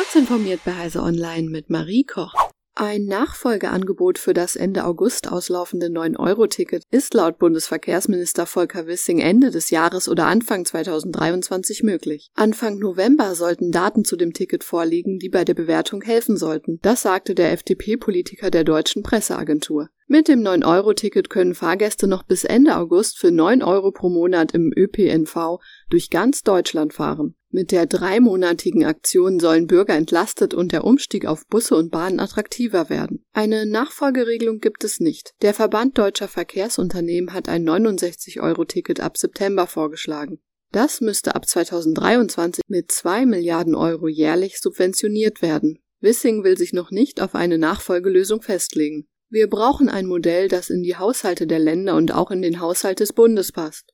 Kurz informiert bei Heise Online mit Marie Koch. Ein Nachfolgeangebot für das Ende August auslaufende 9-Euro-Ticket ist laut Bundesverkehrsminister Volker Wissing Ende des Jahres oder Anfang 2023 möglich. Anfang November sollten Daten zu dem Ticket vorliegen, die bei der Bewertung helfen sollten. Das sagte der FDP-Politiker der deutschen Presseagentur. Mit dem 9-Euro-Ticket können Fahrgäste noch bis Ende August für 9 Euro pro Monat im ÖPNV durch ganz Deutschland fahren. Mit der dreimonatigen Aktion sollen Bürger entlastet und der Umstieg auf Busse und Bahnen attraktiver werden. Eine Nachfolgeregelung gibt es nicht. Der Verband deutscher Verkehrsunternehmen hat ein 69-Euro-Ticket ab September vorgeschlagen. Das müsste ab 2023 mit 2 Milliarden Euro jährlich subventioniert werden. Wissing will sich noch nicht auf eine Nachfolgelösung festlegen. Wir brauchen ein Modell, das in die Haushalte der Länder und auch in den Haushalt des Bundes passt.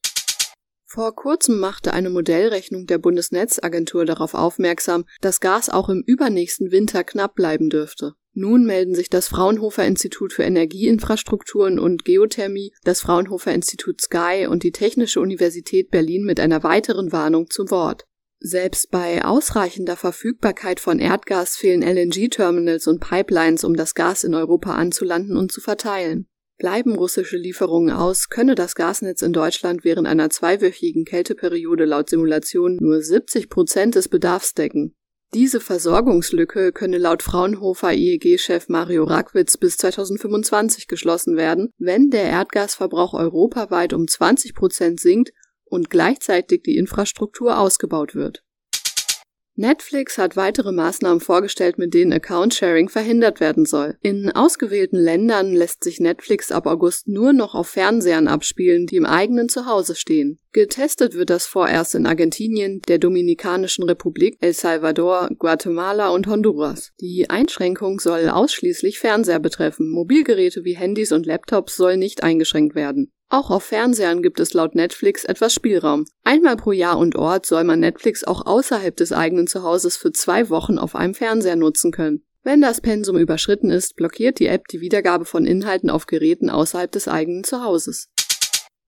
Vor kurzem machte eine Modellrechnung der Bundesnetzagentur darauf aufmerksam, dass Gas auch im übernächsten Winter knapp bleiben dürfte. Nun melden sich das Fraunhofer Institut für Energieinfrastrukturen und Geothermie, das Fraunhofer Institut Sky und die Technische Universität Berlin mit einer weiteren Warnung zu Wort. Selbst bei ausreichender Verfügbarkeit von Erdgas fehlen LNG-Terminals und Pipelines, um das Gas in Europa anzulanden und zu verteilen. Bleiben russische Lieferungen aus, könne das Gasnetz in Deutschland während einer zweiwöchigen Kälteperiode laut Simulation nur 70 Prozent des Bedarfs decken. Diese Versorgungslücke könne laut Fraunhofer IEG-Chef Mario Rackwitz bis 2025 geschlossen werden, wenn der Erdgasverbrauch europaweit um 20 Prozent sinkt und gleichzeitig die Infrastruktur ausgebaut wird. Netflix hat weitere Maßnahmen vorgestellt, mit denen Account-Sharing verhindert werden soll. In ausgewählten Ländern lässt sich Netflix ab August nur noch auf Fernsehern abspielen, die im eigenen Zuhause stehen. Getestet wird das vorerst in Argentinien, der Dominikanischen Republik, El Salvador, Guatemala und Honduras. Die Einschränkung soll ausschließlich Fernseher betreffen. Mobilgeräte wie Handys und Laptops sollen nicht eingeschränkt werden. Auch auf Fernsehern gibt es laut Netflix etwas Spielraum. Einmal pro Jahr und Ort soll man Netflix auch außerhalb des eigenen Zuhauses für zwei Wochen auf einem Fernseher nutzen können. Wenn das Pensum überschritten ist, blockiert die App die Wiedergabe von Inhalten auf Geräten außerhalb des eigenen Zuhauses.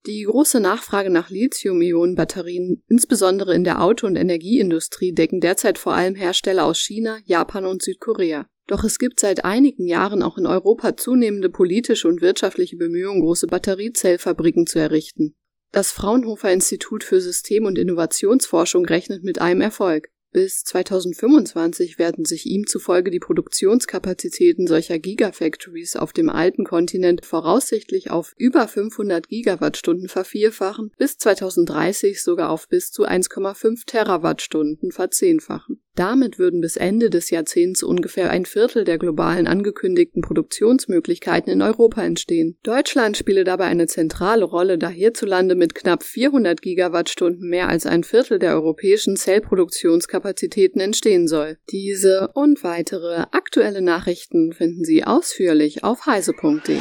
Die große Nachfrage nach Lithium-Ionen-Batterien, insbesondere in der Auto- und Energieindustrie, decken derzeit vor allem Hersteller aus China, Japan und Südkorea. Doch es gibt seit einigen Jahren auch in Europa zunehmende politische und wirtschaftliche Bemühungen, große Batteriezellfabriken zu errichten. Das Fraunhofer Institut für System- und Innovationsforschung rechnet mit einem Erfolg. Bis 2025 werden sich ihm zufolge die Produktionskapazitäten solcher Gigafactories auf dem alten Kontinent voraussichtlich auf über 500 Gigawattstunden vervierfachen, bis 2030 sogar auf bis zu 1,5 Terawattstunden verzehnfachen. Damit würden bis Ende des Jahrzehnts ungefähr ein Viertel der globalen angekündigten Produktionsmöglichkeiten in Europa entstehen. Deutschland spiele dabei eine zentrale Rolle, da hierzulande mit knapp 400 Gigawattstunden mehr als ein Viertel der europäischen Zellproduktionskapazitäten entstehen soll. Diese und weitere aktuelle Nachrichten finden Sie ausführlich auf heise.de.